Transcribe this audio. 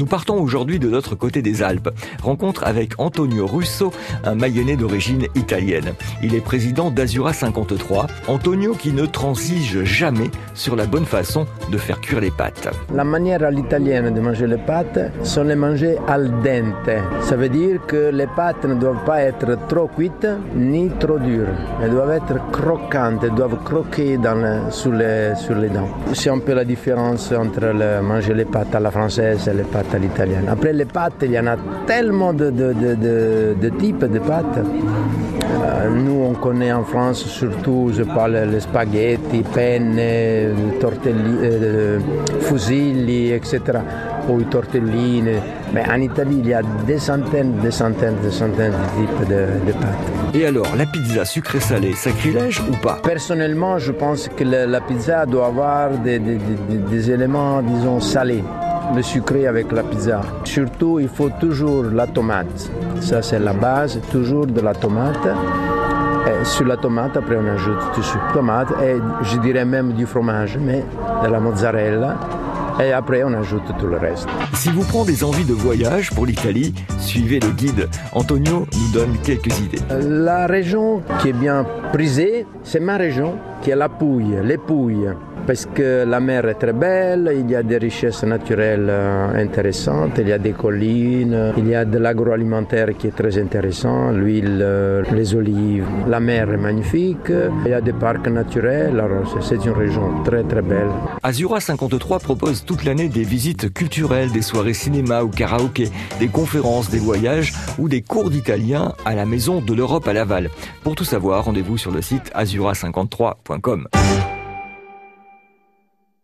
Nous partons aujourd'hui de l'autre côté des Alpes. Rencontre avec Antonio Russo, un mayennais d'origine italienne. Il est président d'Azura 53. Antonio qui ne transige jamais sur la bonne façon de faire cuire les pâtes. La manière à l'italienne de manger les pâtes sont les manger al dente. Ça veut dire que les pâtes ne doivent pas être trop cuites ni trop dures. Elles doivent être croquantes, elles doivent croquer dans sur, les, dents. C'est un peu la différence entre manger les pâtes à la française et les pâtes à l'italienne. Après les pâtes, il y en a tellement de, de, de, de types de pâtes. Euh, nous, on connaît en France surtout, je parle les spaghetti, penne, tortelli, euh, fusilli, etc. Ou tortellini. Mais en Italie, il y a des centaines, des centaines, des centaines de types de, de pâtes. Et alors, la pizza sucrée-salée, sacrilège ou pas? Personnellement, je pense que la, la pizza doit avoir des, des, des, des éléments, disons, salés le sucré avec la pizza. Surtout, il faut toujours la tomate. Ça, c'est la base, toujours de la tomate. Et sur la tomate, après, on ajoute du sucre tomate et je dirais même du fromage, mais de la mozzarella. Et après, on ajoute tout le reste. Si vous prenez des envies de voyage pour l'Italie, suivez le guide. Antonio nous donne quelques idées. La région qui est bien prisée, c'est ma région, qui est la Pouille, les Pouilles parce que la mer est très belle, il y a des richesses naturelles intéressantes, il y a des collines, il y a de l'agroalimentaire qui est très intéressant, l'huile, les olives. La mer est magnifique, il y a des parcs naturels, alors c'est une région très très belle. Azura 53 propose toute l'année des visites culturelles, des soirées cinéma ou karaoké, des conférences, des voyages ou des cours d'italien à la Maison de l'Europe à Laval. Pour tout savoir, rendez-vous sur le site azura53.com.